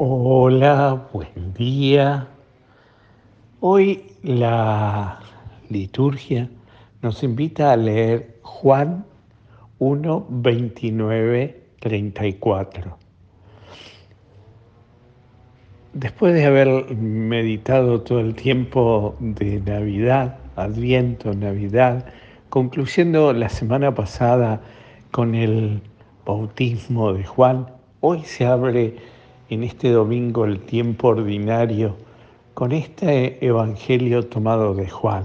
Hola, buen día. Hoy la liturgia nos invita a leer Juan 1, 29, 34. Después de haber meditado todo el tiempo de Navidad, Adviento, Navidad, concluyendo la semana pasada con el bautismo de Juan, hoy se abre en este domingo el tiempo ordinario con este evangelio tomado de Juan.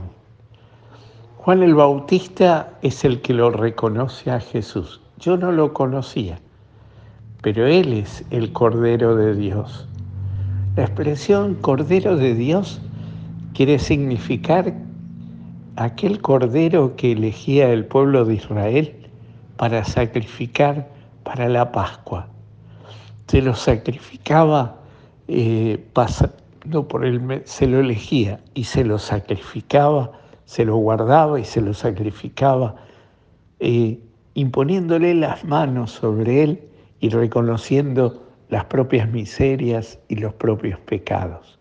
Juan el Bautista es el que lo reconoce a Jesús. Yo no lo conocía, pero él es el Cordero de Dios. La expresión Cordero de Dios quiere significar aquel Cordero que elegía el pueblo de Israel para sacrificar para la Pascua se lo sacrificaba eh, pasando por el, se lo elegía y se lo sacrificaba, se lo guardaba y se lo sacrificaba, eh, imponiéndole las manos sobre él y reconociendo las propias miserias y los propios pecados.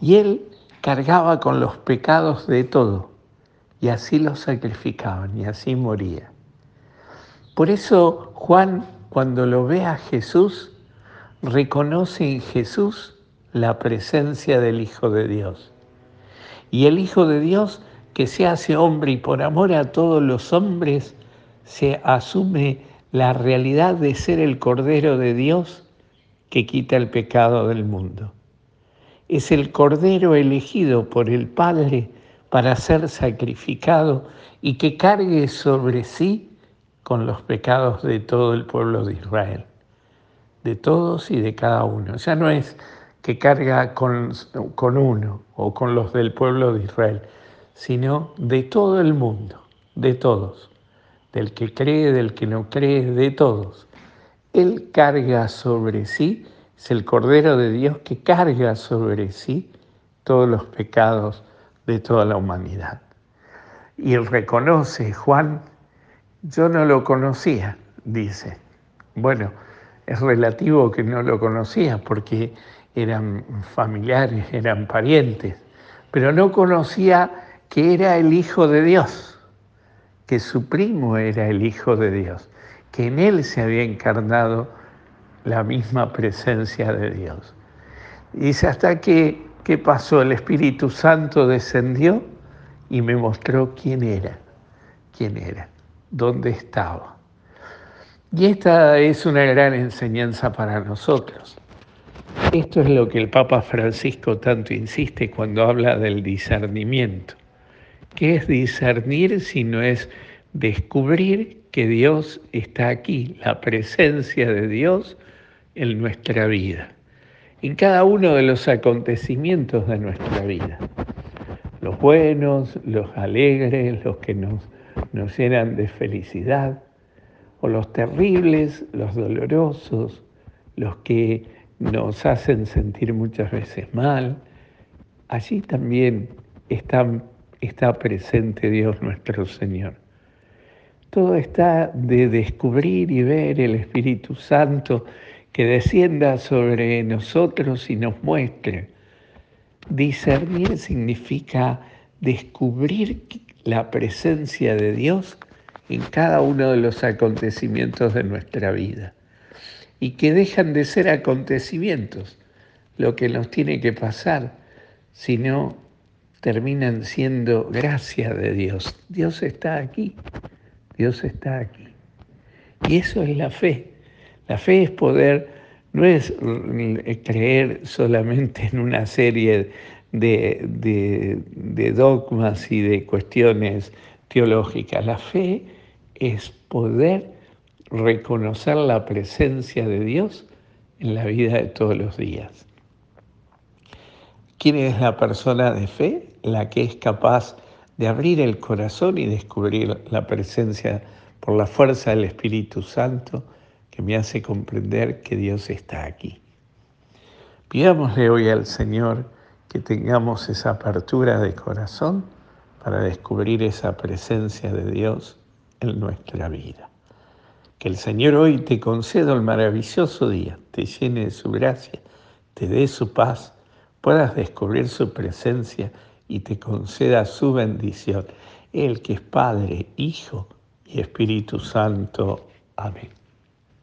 Y él cargaba con los pecados de todo, y así los sacrificaban, y así moría. Por eso Juan cuando lo ve a Jesús, reconoce en Jesús la presencia del Hijo de Dios. Y el Hijo de Dios que se hace hombre y por amor a todos los hombres se asume la realidad de ser el Cordero de Dios que quita el pecado del mundo. Es el Cordero elegido por el Padre para ser sacrificado y que cargue sobre sí con los pecados de todo el pueblo de Israel, de todos y de cada uno. Ya no es que carga con, con uno o con los del pueblo de Israel, sino de todo el mundo, de todos, del que cree, del que no cree, de todos. Él carga sobre sí, es el Cordero de Dios que carga sobre sí todos los pecados de toda la humanidad. Y reconoce, Juan yo no lo conocía, dice. Bueno, es relativo que no lo conocía porque eran familiares, eran parientes, pero no conocía que era el Hijo de Dios, que su primo era el Hijo de Dios, que en él se había encarnado la misma presencia de Dios. Dice, hasta que, ¿qué pasó? El Espíritu Santo descendió y me mostró quién era, quién era dónde estaba. Y esta es una gran enseñanza para nosotros. Esto es lo que el Papa Francisco tanto insiste cuando habla del discernimiento. ¿Qué es discernir si no es descubrir que Dios está aquí, la presencia de Dios en nuestra vida, en cada uno de los acontecimientos de nuestra vida? Los buenos, los alegres, los que nos nos llenan de felicidad, o los terribles, los dolorosos, los que nos hacen sentir muchas veces mal. Allí también está, está presente Dios nuestro Señor. Todo está de descubrir y ver el Espíritu Santo que descienda sobre nosotros y nos muestre. Discernir significa descubrir la presencia de Dios en cada uno de los acontecimientos de nuestra vida y que dejan de ser acontecimientos lo que nos tiene que pasar, sino terminan siendo gracia de Dios. Dios está aquí, Dios está aquí. Y eso es la fe. La fe es poder, no es creer solamente en una serie de, dogmas y de cuestiones teológicas. La fe es poder reconocer la presencia de Dios en la vida de todos los días. ¿Quién es la persona de fe? La que es capaz de abrir el corazón y descubrir la presencia por la fuerza del Espíritu Santo que me hace comprender que Dios está aquí. Pidámosle hoy al Señor que tengamos esa apertura de corazón para descubrir esa presencia de Dios en nuestra vida. Que el Señor hoy te conceda el maravilloso día, te llene de su gracia te dé su paz, puedas descubrir su presencia y te conceda su bendición, el que es Padre, Hijo y Espíritu Santo. Amén.